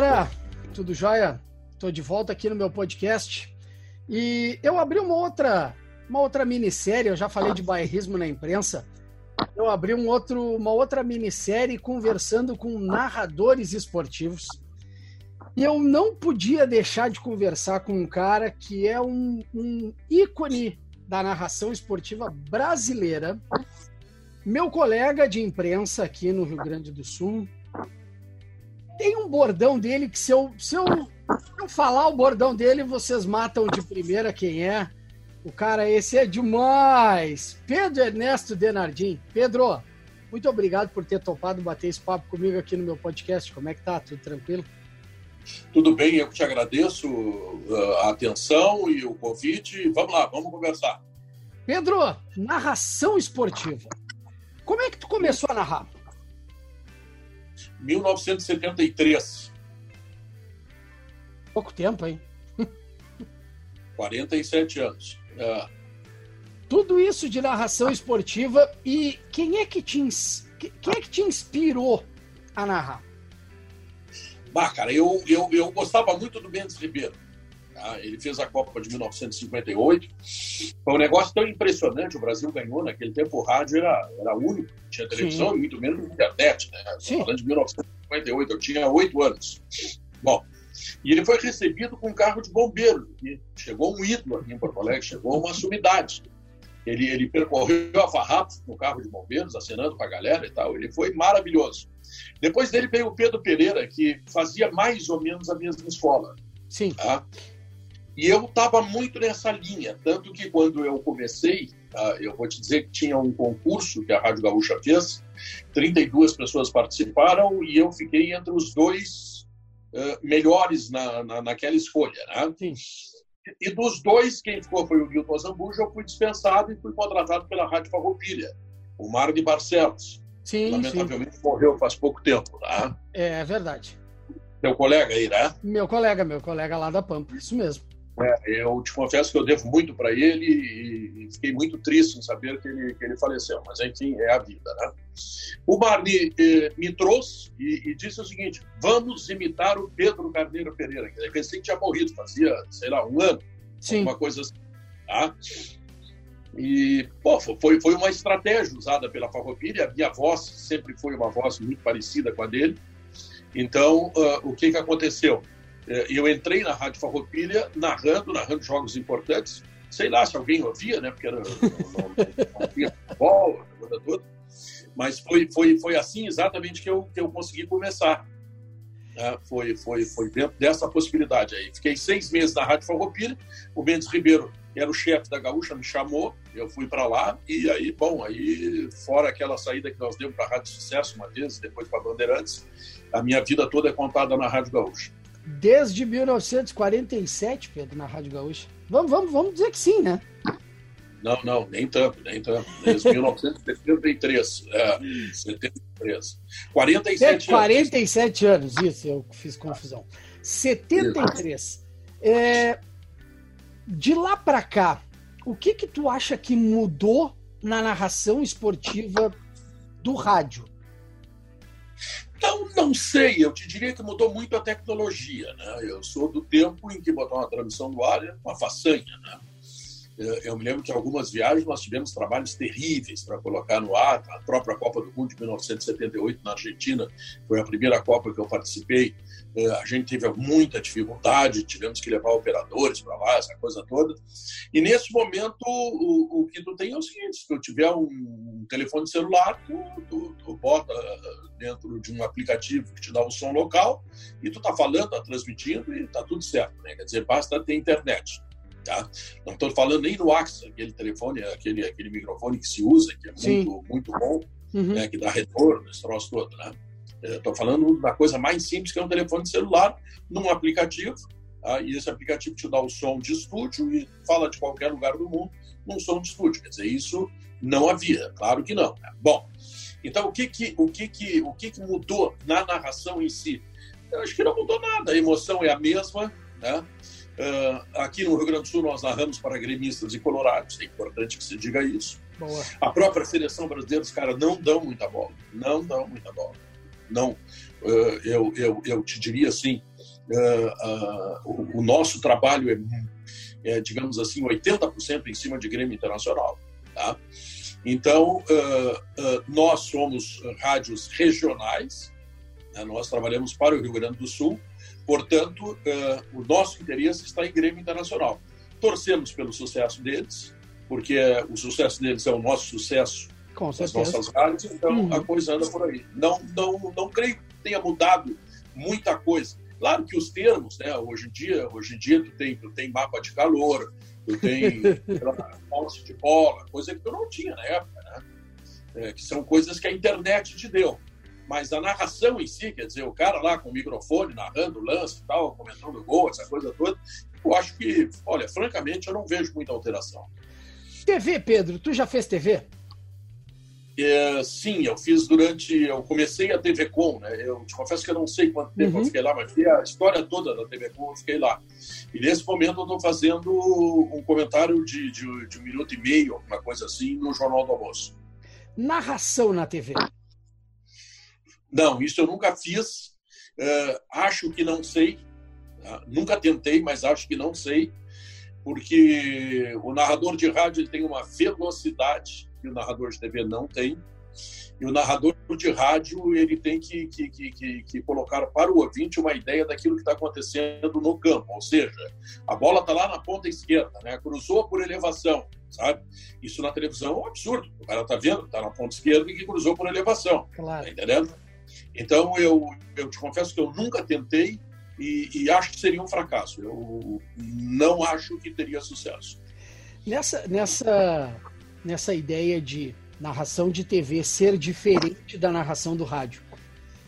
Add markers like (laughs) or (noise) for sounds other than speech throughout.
galera, tudo jóia? Estou de volta aqui no meu podcast e eu abri uma outra, uma outra minissérie. Eu já falei de bairrismo na imprensa. Eu abri um outro, uma outra minissérie conversando com narradores esportivos. E eu não podia deixar de conversar com um cara que é um, um ícone da narração esportiva brasileira, meu colega de imprensa aqui no Rio Grande do Sul, tem um bordão dele que se eu, se eu, falar o bordão dele, vocês matam de primeira quem é. O cara, esse é demais. Pedro Ernesto Denardim. Pedro, muito obrigado por ter topado bater esse papo comigo aqui no meu podcast. Como é que tá? Tudo tranquilo? Tudo bem, eu te agradeço uh, a atenção e o convite. Vamos lá, vamos conversar. Pedro, narração esportiva. Como é que tu começou a narrar? 1973. Pouco tempo, hein? 47 anos. É. Tudo isso de narração esportiva e quem é que te, quem é que te inspirou a narrar? Bah, cara, eu, eu, eu gostava muito do Mendes Ribeiro. Tá? Ele fez a Copa de 1958. Foi um negócio tão impressionante. O Brasil ganhou naquele tempo. O rádio era, era único. Tinha televisão Sim. e muito menos internet. Né? Falando de 1958. Eu tinha oito anos. Bom, e ele foi recebido com um carro de bombeiro. E chegou um ídolo aqui em Porto Alegre. Chegou uma sumidade. Ele, ele percorreu a farrapo no carro de bombeiros, acenando com a galera e tal. Ele foi maravilhoso. Depois dele veio o Pedro Pereira, que fazia mais ou menos a mesma escola. Sim. Tá? E eu estava muito nessa linha, tanto que quando eu comecei, uh, eu vou te dizer que tinha um concurso que a Rádio Gaúcha fez, 32 pessoas participaram e eu fiquei entre os dois uh, melhores na, na, naquela escolha. Né? Sim. E dos dois, quem ficou foi o Milton Zambuja, eu fui dispensado e fui contratado pela Rádio Farroupilha, o Mário de Barcelos. Sim, Lamentavelmente sim. morreu faz pouco tempo. Tá? É verdade. Meu colega aí, né? Meu colega, meu colega lá da Pampa, isso mesmo. É, eu te confesso que eu devo muito para ele e, fiquei muito triste em saber que ele, que ele faleceu, mas enfim, é a vida, né? O Barney eh, me trouxe e, e, disse o seguinte: vamos imitar o Pedro Carneiro Pereira, que recém tinha morrido, fazia, sei lá, um ano, Sim. alguma coisa assim. Tá? E, pô, foi, foi uma estratégia usada pela Farroupilha. A minha voz sempre foi uma voz muito parecida com a dele. Então, uh, o que, que aconteceu? É, eu entrei na Rádio Farroupilha narrando, narrando jogos importantes. Sei lá se alguém ouvia, né? Porque era, não, futebol, coisa toda. Mas foi, foi, foi assim exatamente que eu, que eu consegui começar. É, foi, foi, foi dentro dessa possibilidade aí. Fiquei seis meses na Rádio Farroupilha. O Mendes Ribeiro era o chefe da Gaúcha, me chamou, eu fui para lá e aí, bom, aí fora aquela saída que nós demos para a Rádio Sucesso uma vez, depois para Bandeirantes, a minha vida toda é contada na Rádio Gaúcha desde 1947, Pedro, na Rádio Gaúcha. Vamos, vamos, vamos dizer que sim, né? Não, não, nem tanto, nem tanto. Desde 1973. É, 73. 47 anos. 47 anos, isso, eu fiz confusão. 73. É, de lá para cá, o que que tu acha que mudou na narração esportiva do rádio? Então, não sei, eu te diria que mudou muito a tecnologia. Né? Eu sou do tempo em que botar uma transmissão no ar é uma façanha. Né? Eu me lembro que algumas viagens nós tivemos trabalhos terríveis para colocar no ar. A própria Copa do Mundo de 1978 na Argentina foi a primeira Copa que eu participei. É, a gente teve muita dificuldade, tivemos que levar operadores para lá, essa coisa toda. E nesse momento, o, o que tu tem é o seguinte: se tu tiver um telefone celular, tu, tu, tu bota dentro de um aplicativo que te dá o som local e tu tá falando, tá transmitindo e tá tudo certo. Né? Quer dizer, basta ter internet. Tá? Não estou falando nem no AXA, aquele telefone, aquele, aquele microfone que se usa, que é muito, muito bom, uhum. né? que dá retorno, esse troço todo. Né? Estou falando da coisa mais simples que é um telefone celular, num aplicativo, tá? e esse aplicativo te dá o som de estúdio e fala de qualquer lugar do mundo num som de estúdio. Quer dizer, isso não havia, claro que não. Né? Bom, então o que que, o que, que, o que, que mudou na narração em si? Eu acho que não mudou nada, a emoção é a mesma, né? Uh, aqui no Rio Grande do Sul nós narramos para gremistas e colorados, é importante que se diga isso. Boa. A própria seleção brasileira, os caras não dão muita bola, não dão muita bola. Não, uh, eu, eu, eu te diria assim, o, o, nosso trabalho é, é, digamos assim, 80% em cima de Grêmio Internacional. Tá? Então, nós somos rádios regionais, né? nós trabalhamos para o Rio Grande do Sul, portanto, o nosso interesse está em Grêmio Internacional. Torcemos pelo sucesso deles, porque o sucesso deles é o nosso sucesso Com das nossas rádios, então uhum. a coisa anda por aí. Não, não, não creio que tenha mudado muita coisa. Claro que os termos, né? Hoje em dia, hoje em dia tu tem, tu tem mapa de calor, tu tem (laughs) posse de bola, coisa que tu não tinha na época, né? É, que são coisas que a internet te deu. Mas a narração em si, quer dizer, o cara lá com o microfone narrando o lance e tal, comentando o gol, essa coisa toda, eu acho que, olha, francamente, eu não vejo muita alteração. TV, Pedro, tu já fez TV? É, sim, eu fiz durante. Eu comecei a TV Com, né? Eu te confesso que eu não sei quanto tempo uhum. eu fiquei lá, mas a história toda da TV Com eu fiquei lá. E nesse momento eu estou fazendo um comentário de, de, de, um minuto e meio, alguma coisa assim, no Jornal do Almoço. Narração na TV? Não, isso eu nunca fiz. Uh, acho que não sei. Tá? Nunca tentei, mas acho que não sei porque o narrador de rádio tem uma velocidade que o narrador de TV não tem. E o narrador de rádio ele tem que, que, que, que colocar para o ouvinte uma ideia daquilo que está acontecendo no campo. Ou seja, a bola está lá na ponta esquerda, né? cruzou por elevação, sabe? Isso na televisão é um absurdo. O cara está vendo, está na ponta esquerda e que cruzou por elevação. Claro. Tá entendendo? Então, eu, eu te confesso que eu nunca tentei e, e, acho que seria um fracasso. Eu não acho que teria sucesso. Nessa, nessa, nessa ideia de narração de TV ser diferente da narração do rádio.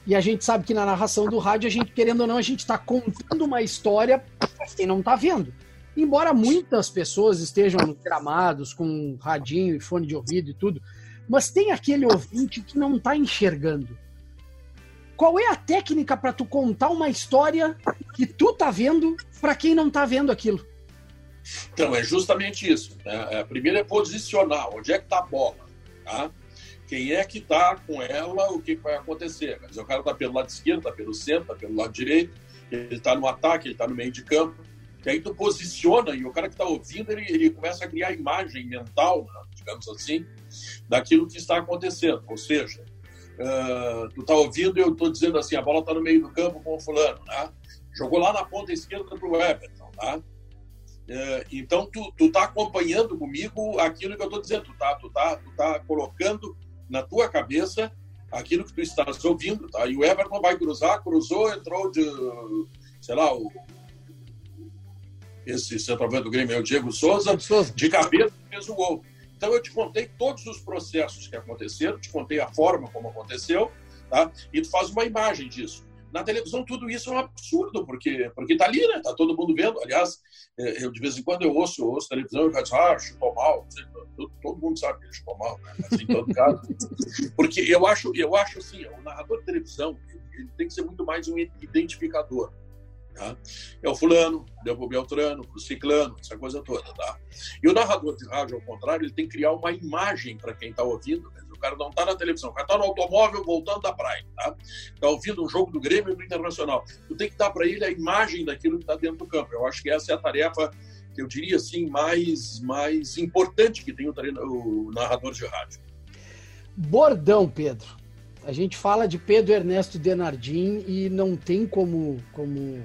E a gente sabe que na narração do rádio, a gente, querendo ou não, a gente está contando uma história para quem não está vendo. Embora muitas pessoas estejam gramados com radinho e fone de ouvido e tudo, mas tem aquele ouvinte que não está enxergando. Qual é a técnica para tu contar uma história que tu tá vendo para quem não tá vendo aquilo? Então, é justamente isso. Né? Primeiro é posicionar onde é que tá a bola. Tá? Quem é que tá com ela, o que, vai acontecer. Dizer, o cara tá pelo lado esquerdo, tá pelo centro, tá pelo lado direito, ele tá no ataque, ele tá no meio de campo. E aí tu posiciona e o cara que está ouvindo, ele, ele começa a criar imagem mental, né? digamos assim, daquilo que está acontecendo. Ou seja, uh, tu tá ouvindo e eu tô dizendo assim, a bola tá no meio do campo com o fulano, né? Jogou lá na ponta esquerda pro Everton, tá? Uh, então tu, tu tá acompanhando comigo aquilo que eu tô dizendo, tu tá, tu tá, tu tá colocando na tua cabeça aquilo que tu estás ouvindo, tá? E o Everton vai cruzar, cruzou, entrou de, sei lá, o, esse centroavante do Grêmio é o Diego Souza, de cabeça fez o gol. Então, eu te contei todos os processos que aconteceram, te contei a forma como aconteceu, tá? e tu faz uma imagem disso. Na televisão, tudo isso é um absurdo, porque porque tá ali, né? Tá todo mundo vendo. Aliás, é, eu de vez em quando eu ouço, eu ouço televisão e digo, ah, chutou mal. Todo, todo mundo sabe que ele chutou mal, né? Mas em todo caso. (laughs) Porque eu acho, eu acho assim, o narrador de televisão ele tem que ser muito mais um identificador. Tá? É o fulano, deu pro Beltrano, pro ciclano, essa coisa toda. Tá? E o narrador de rádio, ao contrário, ele tem que criar uma imagem para quem está ouvindo. O cara não está na televisão, o cara está no automóvel voltando da praia. Está tá ouvindo um jogo do Grêmio e do Internacional. Tu tem que dar para ele a imagem daquilo que está dentro do campo. Eu acho que essa é a tarefa que eu diria assim mais, mais importante que tem o, o narrador de rádio. Bordão, Pedro. A gente fala de Pedro Ernesto Denardim e não tem como, como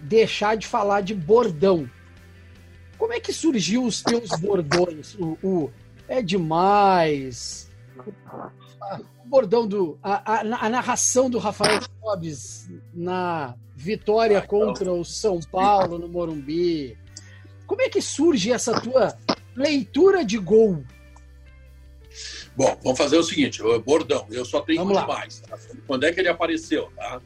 deixar de falar de bordão. Como é que surgiu os teus bordões? O, o é demais. O bordão do. A, a, a narração do Rafael Sobes na vitória contra o São Paulo no Morumbi. Como é que surge essa tua leitura de gol? Bom, vamos fazer o seguinte, bordão, eu só tenho vamos um demais. Tá? Quando é que ele apareceu, tá?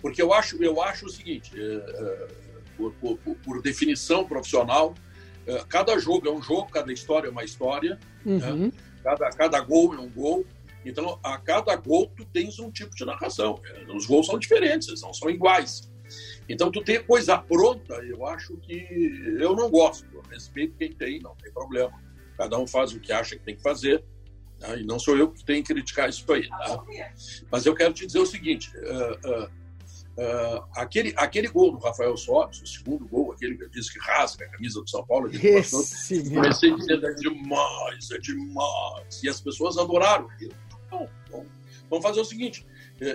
Porque eu acho, eu acho o seguinte, é, por, por, por, definição profissional, é, cada jogo é um jogo, cada história é uma história, né? uhum. né? cada, cada gol é um gol. Então, a cada gol tu tens um tipo de narração. Os gols são diferentes, eles não são iguais. Então, tu ter coisa pronta, eu acho que eu não gosto. Eu respeito quem tem, não tem problema. Cada um faz o que acha que tem que fazer. Tá? E não sou eu que tenho que criticar isso aí. Tá? Mas eu quero te dizer o seguinte: uh, uh, Uh, aquele, aquele gol do Rafael Sobis, o segundo gol, aquele que eu disse que rasga a camisa do São Paulo, Esse comecei dizendo é demais, é demais. E as pessoas adoraram aquilo. Bom, bom, vamos fazer o seguinte,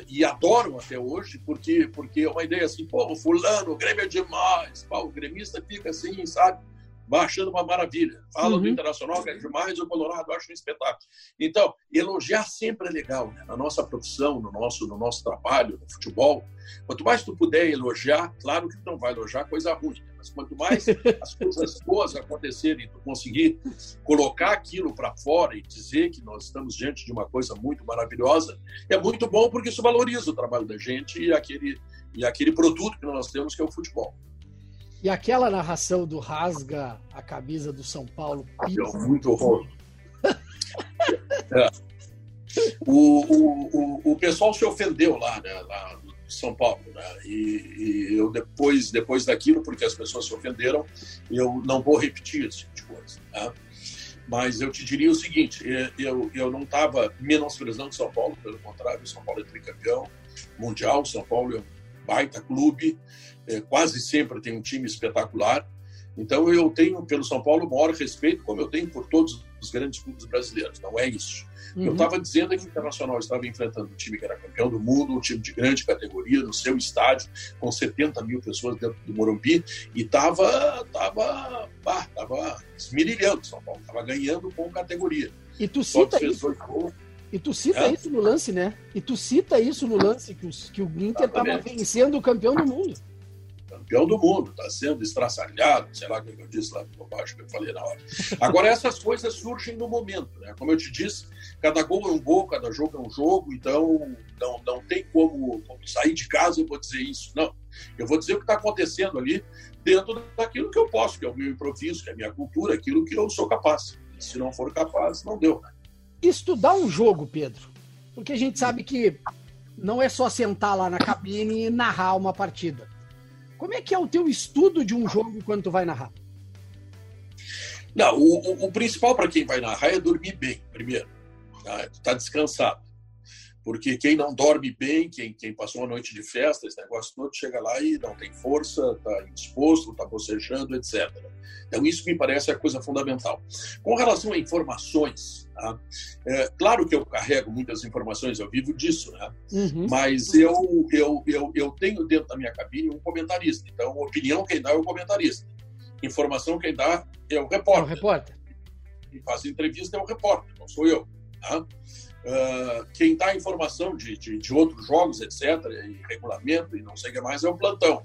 e adoram até hoje, porque, porque é uma ideia assim, pô, o fulano, o Grêmio é demais, pô, o gremista fica assim, sabe? Achando uma maravilha. Fala uhum. do Internacional, que é demais, o Colorado acho um espetáculo. Então, elogiar sempre é legal, né? Na nossa profissão, no nosso, no nosso trabalho, no futebol. Quanto mais tu puder elogiar, claro que tu não vai elogiar coisa ruim, né? mas quanto mais (laughs) as coisas boas acontecerem, tu conseguir colocar aquilo para fora e dizer que nós estamos diante de uma coisa muito maravilhosa, é muito bom porque isso valoriza o trabalho da gente e aquele, e aquele produto que nós temos, que é o futebol. E aquela narração do rasga a camisa do São Paulo. (laughs) É muito horror. é. o, o, o, pessoal se ofendeu lá, né, lá no São Paulo. Né? E, e, eu depois, depois daquilo, porque as pessoas se ofenderam, eu não vou repetir esse tipo de coisa. Né? Mas eu te diria o seguinte: eu, eu não estava menosprezando São Paulo, pelo contrário, São Paulo é tricampeão mundial, São Paulo é um baita clube, é, quase sempre tem um time espetacular. Então eu tenho pelo São Paulo o maior respeito, como eu tenho por todos os grandes clubes brasileiros. Não é isso. Uhum. Eu estava dizendo que o Internacional estava enfrentando um time que era campeão do mundo, um time de grande categoria, no seu estádio, com 70 mil pessoas dentro do Morumbi, e estava tava, tava, tava esmirilhando São Paulo, estava ganhando com categoria. E tu cita isso. E tu cita é. isso no lance, né? E tu cita isso no lance que, os, que o Inter estava vencendo o campeão do mundo campeão do mundo, está sendo estraçalhado, sei lá o que eu disse lá por baixo que eu falei na hora. Agora, essas coisas surgem no momento, né? Como eu te disse, cada gol é um gol, cada jogo é um jogo, então não, não tem como, como sair de casa e vou dizer isso. Não. Eu vou dizer o que está acontecendo ali dentro daquilo que eu posso, que é o meu improviso, que é a minha cultura, aquilo que eu sou capaz. Se não for capaz, não deu. Né? Estudar um jogo, Pedro, porque a gente sabe que não é só sentar lá na cabine e narrar uma partida. Como é que é o teu estudo de um jogo quando tu vai narrar? Não, o, o, o principal para quem vai narrar é dormir bem, primeiro. Tá, tá descansado. Porque quem não dorme bem, quem, quem passou uma noite de festa, esse negócio todo, chega lá e não tem força, está indisposto, está bocejando, etc. Então, isso me parece a coisa fundamental. Com relação a informações, tá? é, claro que eu carrego muitas informações, eu vivo disso, né? Uhum. mas eu, eu, eu, eu tenho dentro da minha cabine um comentarista. Então, opinião quem dá é o comentarista. Informação quem dá é o repórter. É o repórter. E faz entrevista é o repórter, não sou eu. Tá? Uh, quem dá informação de, de, de, outros jogos, etc., e regulamento e não sei o que mais, é o plantão.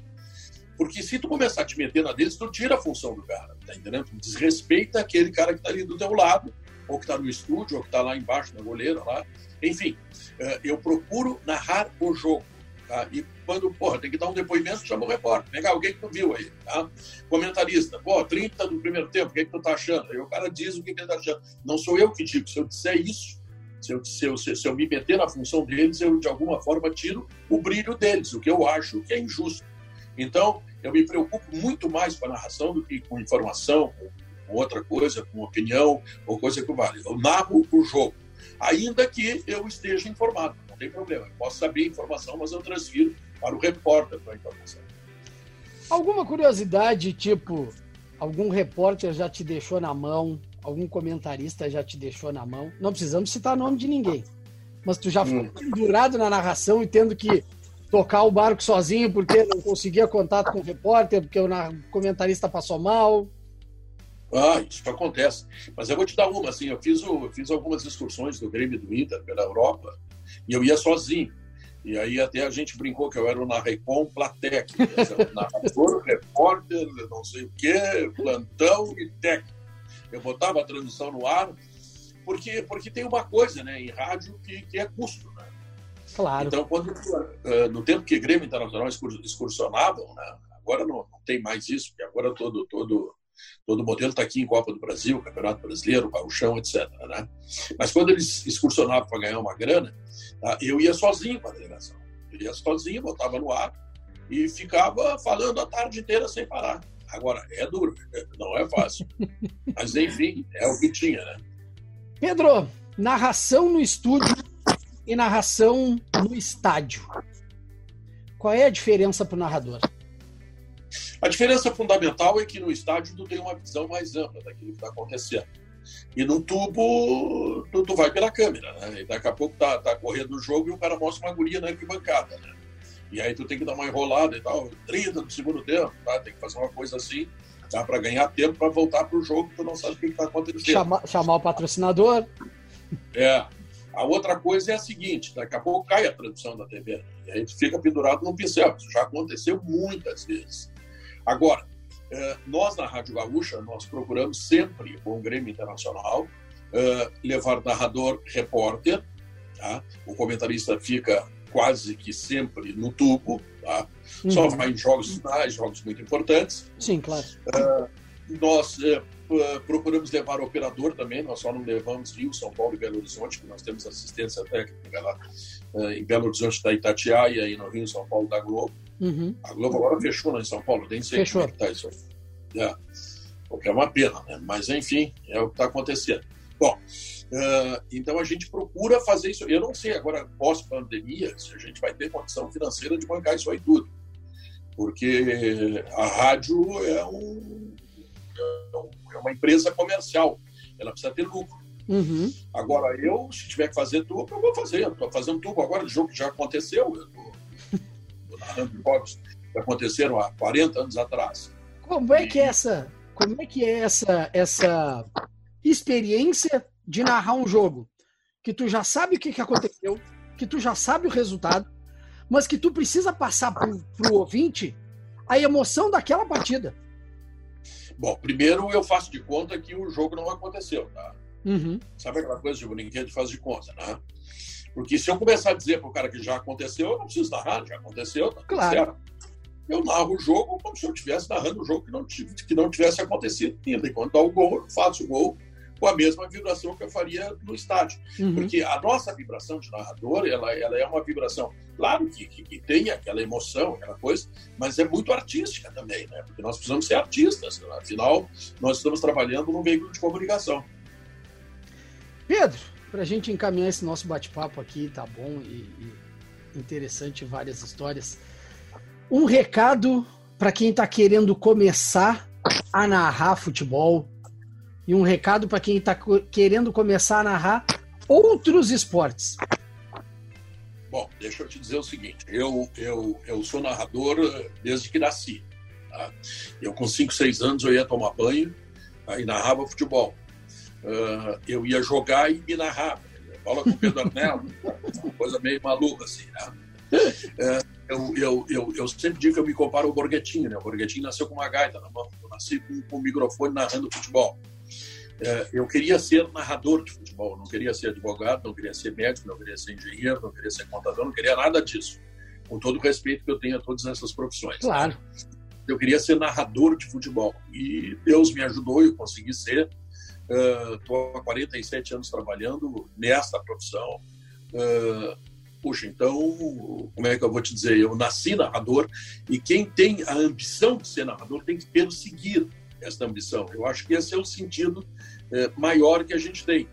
Porque se tu começar a te meter na deles, tu tira a função do cara, tá entendendo? Tu desrespeita aquele cara que tá ali do teu lado, ou que tá no estúdio, ou que tá lá embaixo na goleira, lá. Enfim, uh, eu procuro narrar o jogo. Tá? E quando, porra, tem que dar um depoimento, chama o repórter. Cá, alguém que tu viu aí, tá? Comentarista, pô, 30 do primeiro tempo, o que, que tu tá achando? Aí o cara diz o que, que ele tá achando. Não sou eu que digo, se eu disser isso, se eu, se, eu, se eu me meter na função deles, eu de alguma forma tiro o brilho deles, o que eu acho que é injusto. Então, eu me preocupo muito mais com a narração do que com informação, com outra coisa, com opinião ou coisa que vale. Eu narro o jogo, ainda que eu esteja informado, não tem problema. Eu posso saber a informação, mas eu transfiro para o repórter a informação. Alguma curiosidade, tipo, algum repórter já te deixou na mão algum comentarista já te deixou na mão. Não precisamos citar nome de ninguém. Mas tu já hum. foi pendurado na narração e tendo que tocar o barco sozinho porque não conseguia contato com o repórter, porque o comentarista passou mal. Ah, isso acontece. Mas eu vou te dar uma, assim, eu fiz, o, eu fiz algumas excursões do Grêmio do Inter pela Europa e eu ia sozinho. E aí até a gente brincou que eu era o Narrecom Platec. Narrador, (laughs) repórter, não sei o quê, plantão e técnico eu botava a tradução no ar, porque, porque tem uma coisa né, em rádio que, que é custo. Né? Claro. Então, quando, uh, no tempo que Grêmio Internacional excursionavam, né, agora não, não, tem mais isso, porque agora todo, todo, todo modelo está aqui em Copa do Brasil, Campeonato Brasileiro, Gauchão, etc. Né? Mas quando eles excursionavam para ganhar uma grana, tá, eu ia sozinho para a delegação. Eu ia sozinho, botava no ar e ficava falando a tarde inteira sem parar. Agora, é duro, (laughs) não é fácil. Mas, enfim, é o que tinha, né? Pedro, narração no estúdio e narração no estádio. Qual é a diferença para o narrador? A diferença fundamental é que no estádio tu tem uma visão mais ampla daquilo que está acontecendo. E no tubo, tu, tu, vai pela câmera, né? E daqui a pouco tá, tá correndo o jogo e o cara mostra uma guria na arquibancada, né? E aí tu tem que dar uma enrolada e tal, 30 do segundo tempo, tá? Tem que fazer uma coisa assim, tá? Para ganhar tempo para voltar pro jogo, tu não sabe o que está acontecendo. Chama, chamar o patrocinador. É. A outra coisa é a seguinte: daqui a pouco cai a tradução da TV. Né? E a gente fica pendurado no pincel. Isso já aconteceu muitas vezes. Agora, eh, nós na Rádio Gaúcha, nós procuramos sempre, com o Grêmio Internacional, eh, levar narrador repórter, tá? o comentarista fica quase que sempre no tubo, tá? Uhum. só vai em jogos finais, jogos muito importantes. Sim, claro. Uh, nós uh, procuramos levar o operador também, nós só não levamos Rio, São Paulo e Belo Horizonte, que nós temos assistência técnica lá uh, em Belo Horizonte da Itatiaia e no Rio, São Paulo da Globo. Uhum. A Globo agora fechou lá em São Paulo, nem sei fechou. como é que tá isso. É. O que é uma pena, né? Mas enfim, é o que está acontecendo. Bom, uh, então a gente procura fazer isso. Eu não sei agora, pós-pandemia, se a gente vai ter condição financeira de bancar isso aí tudo. Porque a rádio é, um, é uma empresa comercial, ela precisa ter lucro. Uhum. Agora, eu, se tiver que fazer tubo, eu vou fazer. Eu estou fazendo tubo agora de jogo que já aconteceu. Eu estou narrando jogos que aconteceram há 40 anos atrás. Como é que é essa, como é que é essa, essa experiência de narrar um jogo que tu já sabe o que, que aconteceu, que tu já sabe o resultado, mas que tu precisa passar pro, pro ouvinte a emoção daquela partida? Bom, primeiro eu faço de conta que o jogo não aconteceu, tá? Uhum. Sabe aquela coisa de brinquedo faz de conta, né? Porque se eu começar a dizer para o cara que já aconteceu, eu não preciso narrar, já aconteceu, tá claro. certo. Eu narro o jogo como se eu estivesse narrando o jogo que não, que não tivesse acontecido ainda. Enquanto dá o gol, eu faço o gol com a mesma vibração que eu faria no estádio. Uhum. Porque a nossa vibração de narrador, ela, ela é uma vibração, claro que, que, que, tem aquela emoção, aquela coisa, mas é muito artística também, né? Porque nós precisamos ser artistas, afinal, nós estamos trabalhando num veículo de comunicação. Pedro, para a gente encaminhar esse nosso bate-papo aqui, tá bom e, e interessante, várias histórias. Um recado para quem está querendo começar a narrar futebol e um recado para quem está querendo começar a narrar outros esportes. Bom, deixa eu te dizer o seguinte: eu, eu, eu sou narrador desde que nasci. Tá? Eu, com 5, 6 anos, eu ia tomar banho aí narrava futebol uh, eu ia jogar e me narrava. Bola com o Pedro Arnello, coisa meio maluca, assim, né? Uh, eu, eu, eu, eu, sempre digo que eu me comparo ao Borghettini, né? O Borghettini nasceu com uma gaita na mão, eu nasci com, com um microfone narrando futebol. Uh, eu queria ser narrador de futebol, não queria ser advogado, não queria ser médico, não queria ser engenheiro, não queria ser contador, não queria nada disso. Com todo o respeito que eu tenho a todas essas profissões. Claro. Eu queria ser narrador de futebol. E Deus me ajudou e eu consegui ser. Estou uh, há 47 anos trabalhando nesta profissão. Uh, puxa, então, como é que eu vou te dizer? Eu nasci narrador e quem tem a ambição de ser narrador tem que perseguir essa ambição. Eu acho que esse é o sentido uh, maior que a gente tem.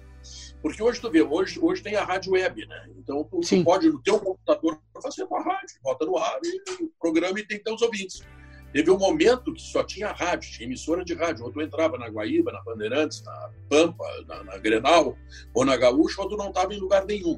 Porque hoje tu vê, hoje, hoje tem a rádio web, né? Então tu, tu pode no teu computador fazer uma rádio, bota no ar e programa e tem teus ouvintes. Teve um momento que só tinha rádio, tinha emissora de rádio. Ou tu entrava na Guaíba, na Bandeirantes, na Pampa, na, na Grenal, ou na Gaúcha, ou tu não estava em lugar nenhum.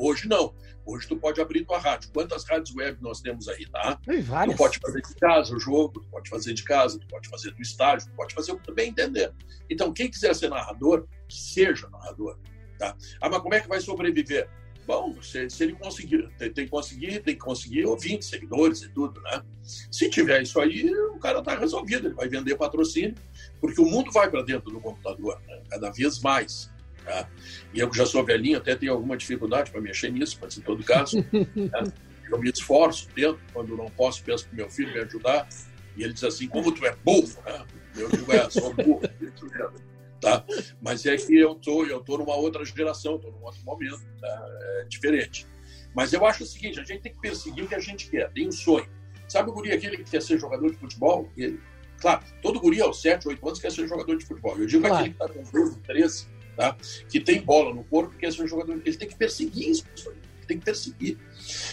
Hoje não. Hoje tu pode abrir tua rádio. Quantas rádios web nós temos aí, tá? Tem várias. Tu pode fazer de casa o jogo, tu pode fazer de casa, tu pode fazer do estádio, tu pode fazer o que tu bem entender. Então, quem quiser ser narrador, seja narrador. Tá? Ah, mas como é que vai sobreviver? Bom, se, se ele conseguir, tem, tem, que conseguir, tem que conseguir ouvintes, seguidores e tudo, né? Se tiver isso aí, o cara está resolvido, ele vai vender patrocínio, porque o mundo vai para dentro do computador, né? cada vez mais. Tá? E eu que já sou velhinho, até tenho alguma dificuldade para mexer nisso, mas em todo caso, (laughs) né? eu me esforço, tento, quando não posso, peço para meu filho me ajudar, e ele diz assim, como tu é burro, né? Eu digo, é, sou burro, (laughs) tá? Mas é que eu tô, eu tô numa outra geração, tô num outro momento, tá? é diferente. Mas eu acho o seguinte, a gente tem que perseguir o que a gente quer, tem um sonho. Sabe o guri aquele que quer ser jogador de futebol? Ele, claro, todo guri aos 7, 8 anos quer ser jogador de futebol. Eu digo claro. aquele que está com 12, 13, tá? que tem bola no corpo, quer ser jogador, ele tem que perseguir isso, ele tem que perseguir.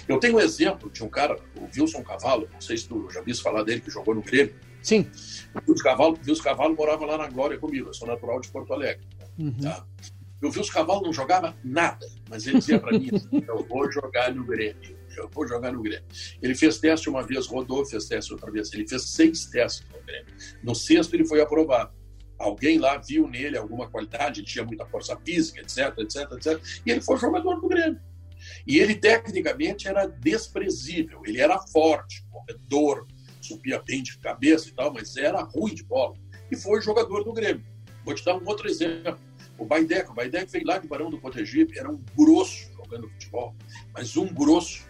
Eu tenho um exemplo de um cara, o Wilson Cavalo, não sei se tu já viu falar dele, que jogou no Grêmio. Sim. O Wilson Cavalo, Wilson Cavalo morava lá na Glória comigo, eu sou natural de Porto Alegre. Uhum. Tá? Eu vi os cavalos não jogava nada, mas ele dizia para mim: (laughs) eu vou jogar no Grêmio, eu vou jogar no Grêmio. Ele fez teste uma vez, rodou, fez teste outra vez. Ele fez seis testes no Grêmio. No sexto, ele foi aprovado. Alguém lá viu nele alguma qualidade, tinha muita força física, etc, etc, etc. E ele foi jogador do Grêmio. E ele, tecnicamente, era desprezível. Ele era forte, corredor, subia bem de cabeça e tal, mas era ruim de bola. E foi jogador do Grêmio. Vou te dar um outro exemplo. O Baidec, o Baidec veio lá de Barão do Cotegipe, era um grosso jogando futebol, mas um grosso.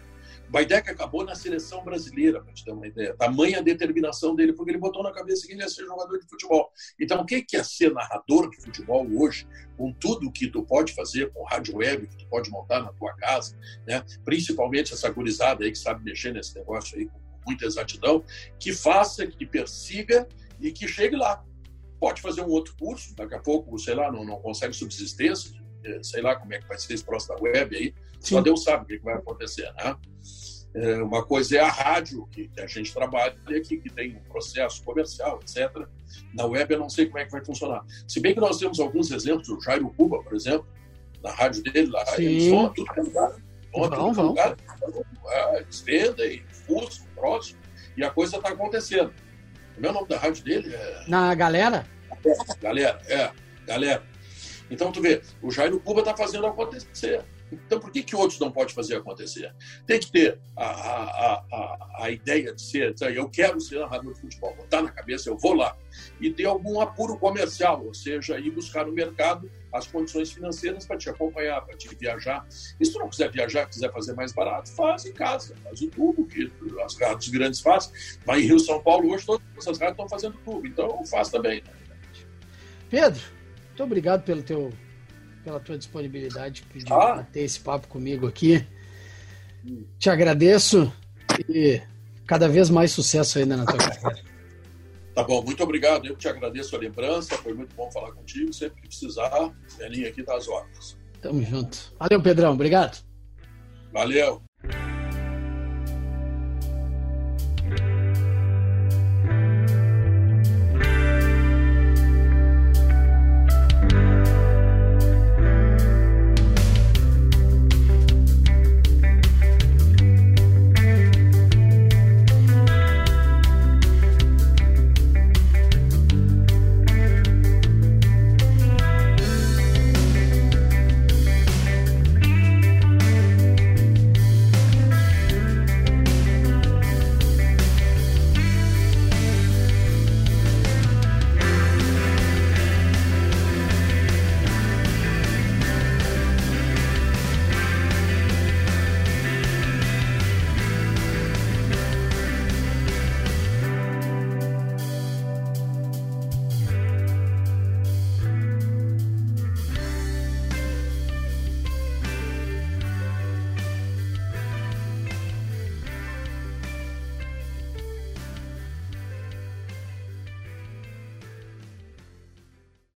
Baidec acabou na seleção brasileira, para te ter uma ideia. Tamanha determinação dele, porque ele botou na cabeça que ele ia ser jogador de futebol. Então, o que é ser narrador de futebol hoje, com tudo que tu pode fazer, com rádio web que tu pode montar na tua casa, né? principalmente essa gurizada aí que sabe mexer nesse negócio aí com muita exatidão, que faça, que persiga e que chegue lá pode fazer um outro curso, daqui a pouco, sei lá, não, não consegue subsistência, eh, sei lá como é que vai ser esse próximo da web aí. Só Deus sabe o que vai acontecer, né? É, uma coisa é a rádio, que, a gente trabalha aqui, que tem um processo comercial, etc. Na web eu não sei como é que vai funcionar. Se bem que nós temos alguns exemplos, o Jairo Cuba, por exemplo, na rádio dele, lá, Sim. eles vão a tudo que é lugar. Vão a é lugar. Eles vendem, fuscam, próximo, e a coisa está acontecendo. Como é o nome da rádio dele? É... Na Galera? Galera, é, Galera. Então, tu vê, o Jairo Cuba está fazendo acontecer. Então, por que, que outros não podem fazer acontecer? Tem que ter a, a, a, a ideia de ser, eu quero ser narrador de futebol, botar na cabeça, eu vou lá. E ter algum apuro comercial, ou seja, ir buscar no mercado as condições financeiras para te acompanhar, para te viajar. E se tu não quiser viajar, quiser fazer mais barato, faz em casa, faz o tubo, que as rádios grandes fazem. Vai em Rio São Paulo, hoje todas essas rádios estão fazendo tubo, então faz também. Né? Pedro, muito obrigado pelo teu pela tua disponibilidade de ah. ter esse papo comigo aqui. Te agradeço e cada vez mais sucesso ainda na tua carreira. Tá bom, muito obrigado. Eu te agradeço a lembrança, foi muito bom falar contigo. Sempre que precisar, Belinha aqui das horas. Tamo junto. Valeu, Pedrão. Obrigado. Valeu.